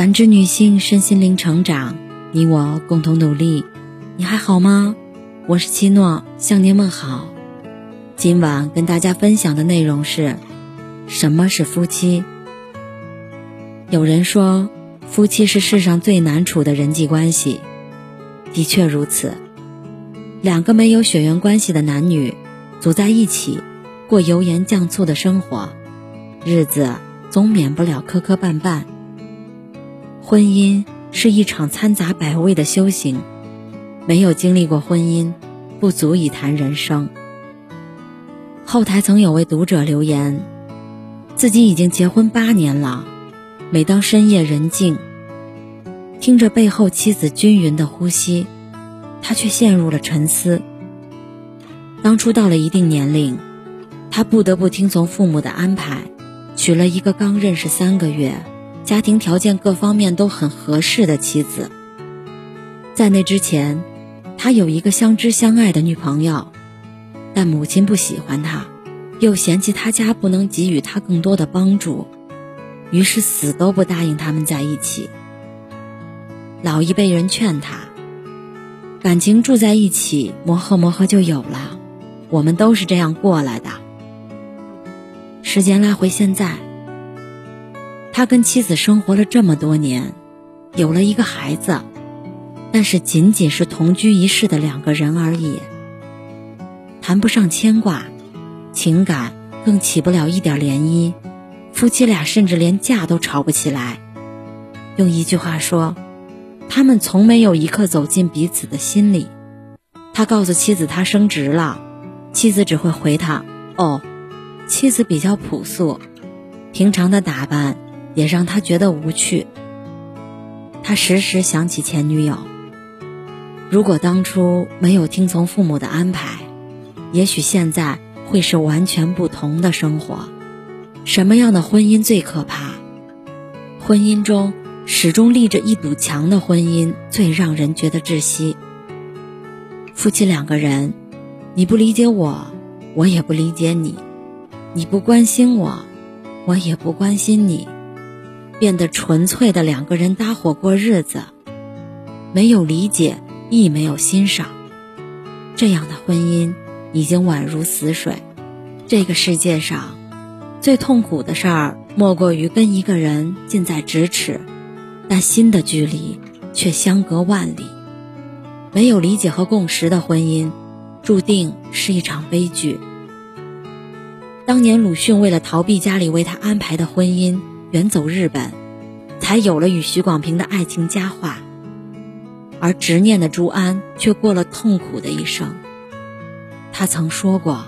感知女性身心灵成长，你我共同努力。你还好吗？我是七诺，向您问好。今晚跟大家分享的内容是：什么是夫妻？有人说，夫妻是世上最难处的人际关系，的确如此。两个没有血缘关系的男女，组在一起，过油盐酱醋的生活，日子总免不了磕磕绊绊。婚姻是一场掺杂百味的修行，没有经历过婚姻，不足以谈人生。后台曾有位读者留言，自己已经结婚八年了，每当深夜人静，听着背后妻子均匀的呼吸，他却陷入了沉思。当初到了一定年龄，他不得不听从父母的安排，娶了一个刚认识三个月。家庭条件各方面都很合适的妻子，在那之前，他有一个相知相爱的女朋友，但母亲不喜欢他，又嫌弃他家不能给予他更多的帮助，于是死都不答应他们在一起。老一辈人劝他，感情住在一起磨合磨合就有了，我们都是这样过来的。时间拉回现在。他跟妻子生活了这么多年，有了一个孩子，但是仅仅是同居一室的两个人而已，谈不上牵挂，情感更起不了一点涟漪，夫妻俩甚至连架都吵不起来。用一句话说，他们从没有一刻走进彼此的心里。他告诉妻子他升职了，妻子只会回他：“哦。”妻子比较朴素，平常的打扮。也让他觉得无趣。他时时想起前女友。如果当初没有听从父母的安排，也许现在会是完全不同的生活。什么样的婚姻最可怕？婚姻中始终立着一堵墙的婚姻最让人觉得窒息。夫妻两个人，你不理解我，我也不理解你；你不关心我，我也不关心你。变得纯粹的两个人搭伙过日子，没有理解，亦没有欣赏，这样的婚姻已经宛如死水。这个世界上，最痛苦的事儿莫过于跟一个人近在咫尺，但心的距离却相隔万里。没有理解和共识的婚姻，注定是一场悲剧。当年鲁迅为了逃避家里为他安排的婚姻。远走日本，才有了与许广平的爱情佳话。而执念的朱安却过了痛苦的一生。他曾说过，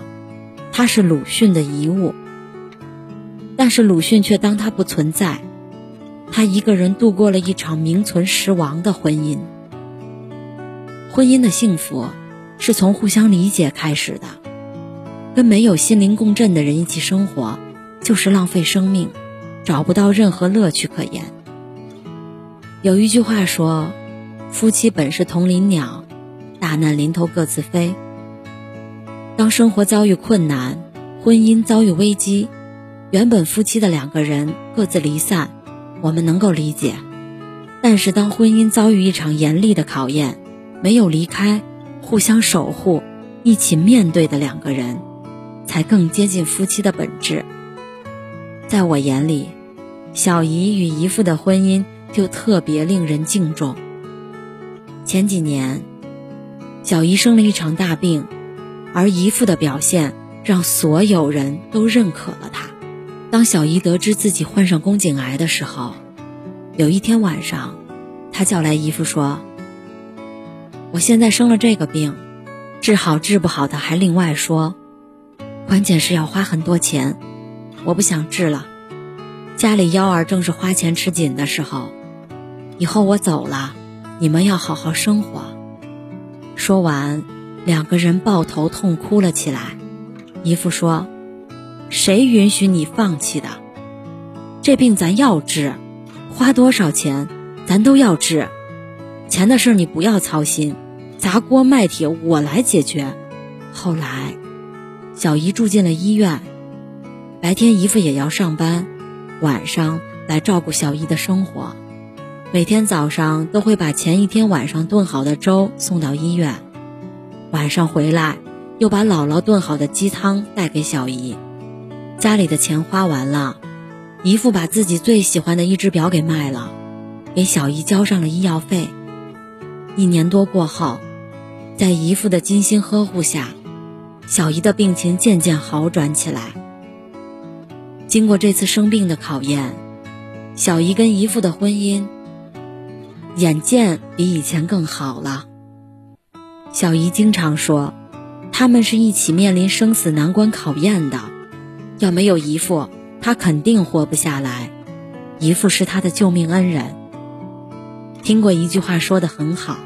他是鲁迅的遗物，但是鲁迅却当他不存在。他一个人度过了一场名存实亡的婚姻。婚姻的幸福，是从互相理解开始的。跟没有心灵共振的人一起生活，就是浪费生命。找不到任何乐趣可言。有一句话说：“夫妻本是同林鸟，大难临头各自飞。”当生活遭遇困难，婚姻遭遇危机，原本夫妻的两个人各自离散，我们能够理解；但是当婚姻遭遇一场严厉的考验，没有离开，互相守护，一起面对的两个人，才更接近夫妻的本质。在我眼里，小姨与姨父的婚姻就特别令人敬重。前几年，小姨生了一场大病，而姨父的表现让所有人都认可了他。当小姨得知自己患上宫颈癌的时候，有一天晚上，她叫来姨父说：“我现在生了这个病，治好治不好的还另外说，关键是要花很多钱。”我不想治了，家里幺儿正是花钱吃紧的时候，以后我走了，你们要好好生活。说完，两个人抱头痛哭了起来。姨父说：“谁允许你放弃的？这病咱要治，花多少钱咱都要治。钱的事你不要操心，砸锅卖铁我来解决。”后来，小姨住进了医院。白天姨父也要上班，晚上来照顾小姨的生活。每天早上都会把前一天晚上炖好的粥送到医院，晚上回来又把姥姥炖好的鸡汤带给小姨。家里的钱花完了，姨父把自己最喜欢的一只表给卖了，给小姨交上了医药费。一年多过后，在姨父的精心呵护下，小姨的病情渐渐好转起来。经过这次生病的考验，小姨跟姨父的婚姻眼见比以前更好了。小姨经常说，他们是一起面临生死难关考验的。要没有姨父，他肯定活不下来。姨父是他的救命恩人。听过一句话说的很好：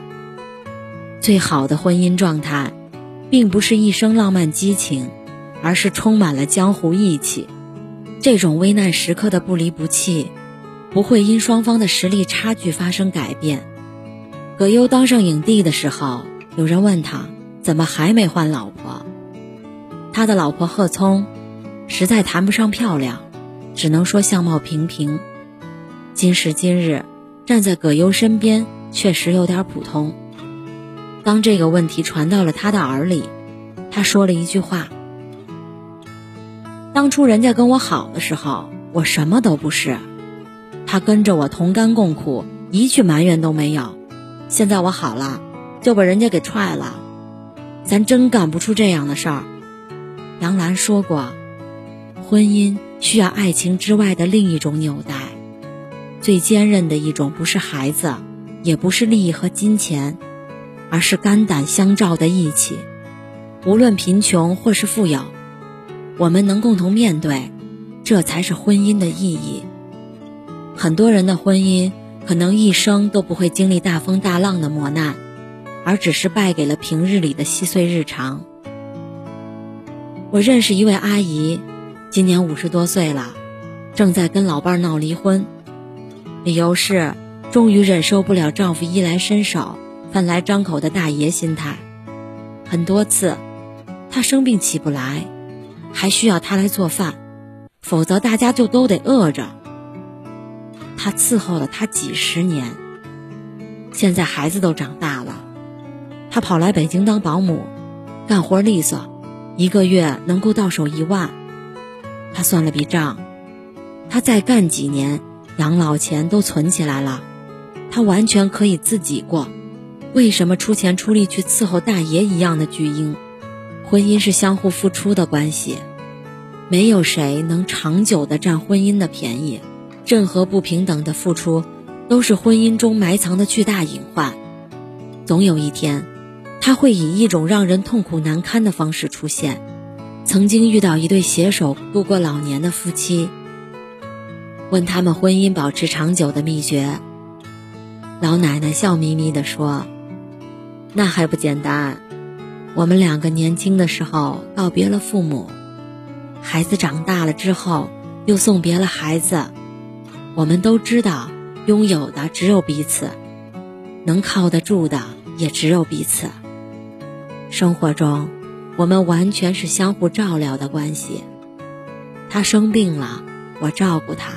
最好的婚姻状态，并不是一生浪漫激情，而是充满了江湖义气。这种危难时刻的不离不弃，不会因双方的实力差距发生改变。葛优当上影帝的时候，有人问他怎么还没换老婆，他的老婆贺聪。实在谈不上漂亮，只能说相貌平平。今时今日，站在葛优身边确实有点普通。当这个问题传到了他的耳里，他说了一句话：“当初人家跟我好的时候，我什么都不是。他跟着我同甘共苦，一句埋怨都没有。现在我好了，就把人家给踹了。咱真干不出这样的事儿。”杨澜说过。婚姻需要爱情之外的另一种纽带，最坚韧的一种不是孩子，也不是利益和金钱，而是肝胆相照的义气。无论贫穷或是富有，我们能共同面对，这才是婚姻的意义。很多人的婚姻可能一生都不会经历大风大浪的磨难，而只是败给了平日里的细碎日常。我认识一位阿姨。今年五十多岁了，正在跟老伴儿闹离婚，理由是终于忍受不了丈夫衣来伸手、饭来张口的大爷心态。很多次，她生病起不来，还需要他来做饭，否则大家就都得饿着。他伺候了他几十年，现在孩子都长大了，他跑来北京当保姆，干活利索，一个月能够到手一万。他算了笔账，他再干几年，养老钱都存起来了，他完全可以自己过。为什么出钱出力去伺候大爷一样的巨婴？婚姻是相互付出的关系，没有谁能长久的占婚姻的便宜。任何不平等的付出，都是婚姻中埋藏的巨大隐患。总有一天，他会以一种让人痛苦难堪的方式出现。曾经遇到一对携手度过老年的夫妻，问他们婚姻保持长久的秘诀。老奶奶笑眯眯地说：“那还不简单，我们两个年轻的时候告别了父母，孩子长大了之后又送别了孩子。我们都知道，拥有的只有彼此，能靠得住的也只有彼此。生活中。”我们完全是相互照料的关系。他生病了，我照顾他；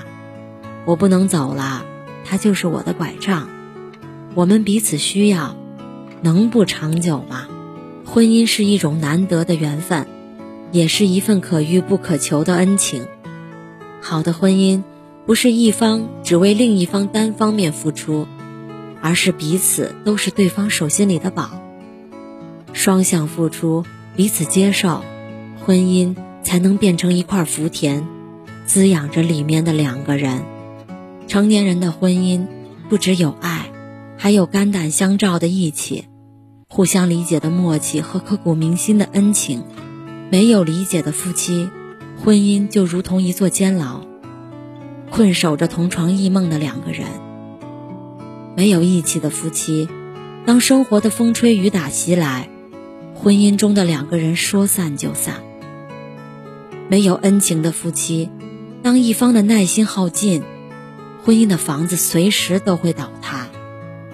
我不能走了，他就是我的拐杖。我们彼此需要，能不长久吗？婚姻是一种难得的缘分，也是一份可遇不可求的恩情。好的婚姻，不是一方只为另一方单方面付出，而是彼此都是对方手心里的宝，双向付出。彼此接受，婚姻才能变成一块福田，滋养着里面的两个人。成年人的婚姻不只有爱，还有肝胆相照的义气，互相理解的默契和刻骨铭心的恩情。没有理解的夫妻，婚姻就如同一座监牢，困守着同床异梦的两个人。没有义气的夫妻，当生活的风吹雨打袭来。婚姻中的两个人说散就散，没有恩情的夫妻，当一方的耐心耗尽，婚姻的房子随时都会倒塌。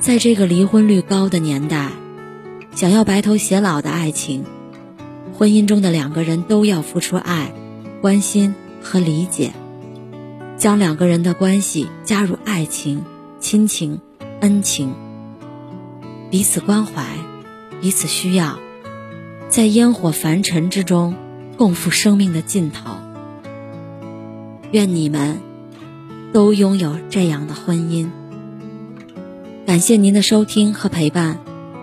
在这个离婚率高的年代，想要白头偕老的爱情，婚姻中的两个人都要付出爱、关心和理解，将两个人的关系加入爱情，亲情、恩情，彼此关怀，彼此需要，在烟火凡尘之中共赴生命的尽头。愿你们都拥有这样的婚姻。感谢您的收听和陪伴。